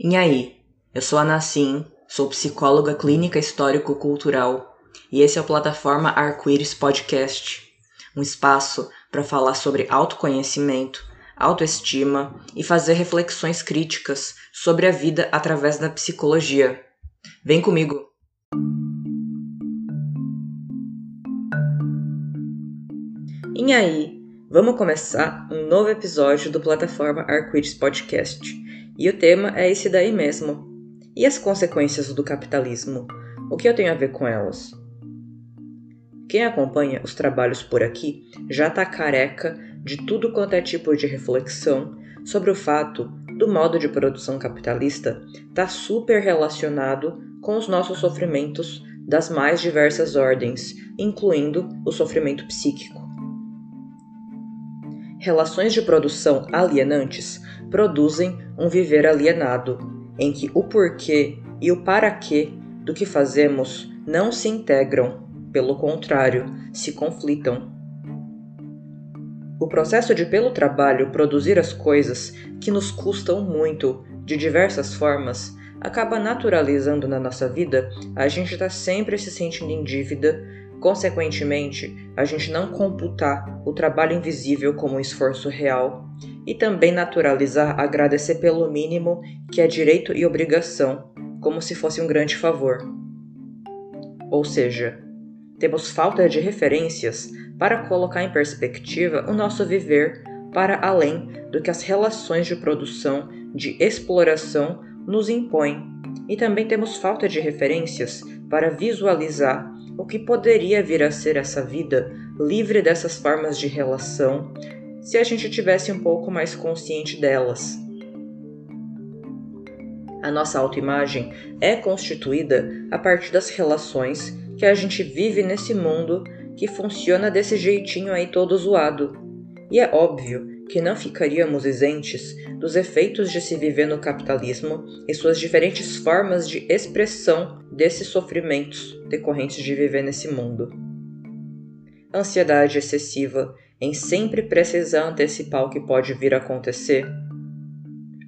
E aí, eu sou a Nassim, sou psicóloga clínica histórico-cultural e esse é o Plataforma Arco-Íris Podcast, um espaço para falar sobre autoconhecimento, autoestima e fazer reflexões críticas sobre a vida através da psicologia. Vem comigo! E aí, vamos começar um novo episódio do Plataforma Arco-Íris Podcast. E o tema é esse daí mesmo. E as consequências do capitalismo? O que eu tenho a ver com elas? Quem acompanha os trabalhos por aqui já tá careca de tudo quanto é tipo de reflexão sobre o fato do modo de produção capitalista tá super relacionado com os nossos sofrimentos das mais diversas ordens, incluindo o sofrimento psíquico. Relações de produção alienantes produzem um viver alienado, em que o porquê e o para quê do que fazemos não se integram, pelo contrário, se conflitam. O processo de, pelo trabalho, produzir as coisas que nos custam muito, de diversas formas, acaba naturalizando na nossa vida a gente estar tá sempre se sentindo em dívida Consequentemente, a gente não computar o trabalho invisível como um esforço real e também naturalizar agradecer pelo mínimo que é direito e obrigação, como se fosse um grande favor. Ou seja, temos falta de referências para colocar em perspectiva o nosso viver para além do que as relações de produção, de exploração nos impõem, e também temos falta de referências para visualizar o que poderia vir a ser essa vida livre dessas formas de relação se a gente tivesse um pouco mais consciente delas. A nossa autoimagem é constituída a partir das relações que a gente vive nesse mundo que funciona desse jeitinho aí todo zoado. E é óbvio que não ficaríamos isentes dos efeitos de se viver no capitalismo e suas diferentes formas de expressão desses sofrimentos decorrentes de viver nesse mundo. Ansiedade excessiva em sempre precisar antecipar o que pode vir a acontecer.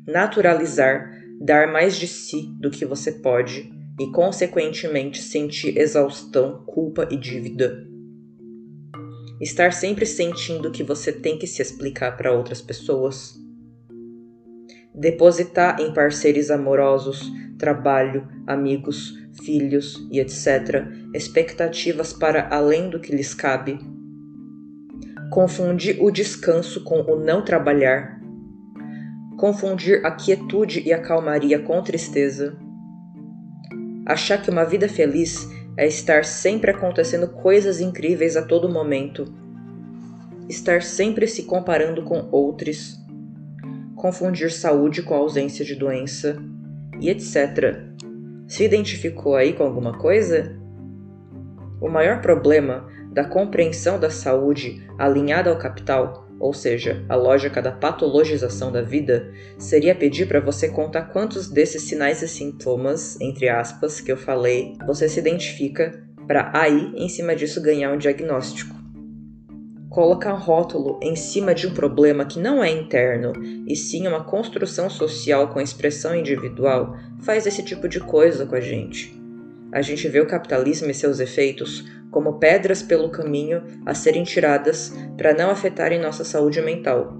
Naturalizar dar mais de si do que você pode e, consequentemente, sentir exaustão, culpa e dívida estar sempre sentindo que você tem que se explicar para outras pessoas, depositar em parceiros amorosos, trabalho, amigos, filhos e etc. expectativas para além do que lhes cabe, confundir o descanso com o não trabalhar, confundir a quietude e a calmaria com tristeza, achar que uma vida feliz é estar sempre acontecendo coisas incríveis a todo momento, estar sempre se comparando com outros, confundir saúde com ausência de doença e etc. Se identificou aí com alguma coisa? O maior problema da compreensão da saúde alinhada ao capital ou seja, a lógica da patologização da vida, seria pedir para você contar quantos desses sinais e sintomas, entre aspas, que eu falei, você se identifica para aí, em cima disso, ganhar um diagnóstico. Colocar um rótulo em cima de um problema que não é interno e sim uma construção social com expressão individual faz esse tipo de coisa com a gente. A gente vê o capitalismo e seus efeitos como pedras pelo caminho a serem tiradas para não afetarem nossa saúde mental.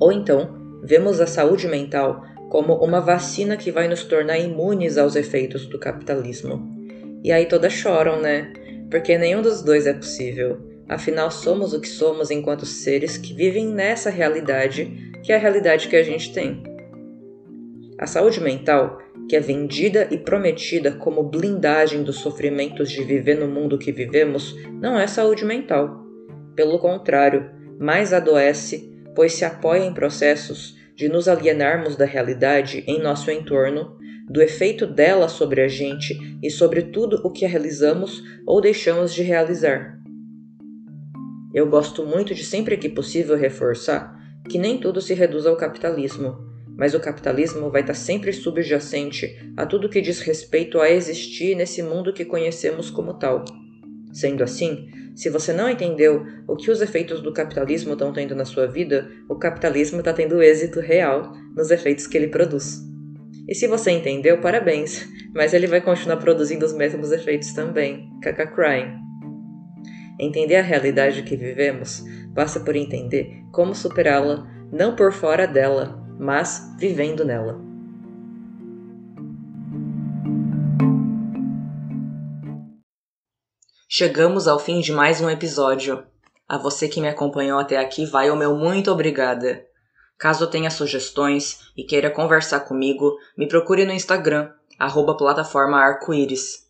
Ou então, vemos a saúde mental como uma vacina que vai nos tornar imunes aos efeitos do capitalismo. E aí todas choram, né? Porque nenhum dos dois é possível. Afinal, somos o que somos enquanto seres que vivem nessa realidade, que é a realidade que a gente tem. A saúde mental que é vendida e prometida como blindagem dos sofrimentos de viver no mundo que vivemos, não é saúde mental. Pelo contrário, mais adoece, pois se apoia em processos de nos alienarmos da realidade em nosso entorno, do efeito dela sobre a gente e sobre tudo o que realizamos ou deixamos de realizar. Eu gosto muito de sempre que possível reforçar que nem tudo se reduz ao capitalismo mas o capitalismo vai estar sempre subjacente a tudo que diz respeito a existir nesse mundo que conhecemos como tal. Sendo assim, se você não entendeu o que os efeitos do capitalismo estão tendo na sua vida, o capitalismo está tendo êxito real nos efeitos que ele produz. E se você entendeu, parabéns, mas ele vai continuar produzindo os mesmos efeitos também. Kaka crying. Entender a realidade que vivemos passa por entender como superá-la, não por fora dela, mas vivendo nela. Chegamos ao fim de mais um episódio. A você que me acompanhou até aqui, vai o meu muito obrigada. Caso tenha sugestões e queira conversar comigo, me procure no Instagram, arroba plataforma arco-íris.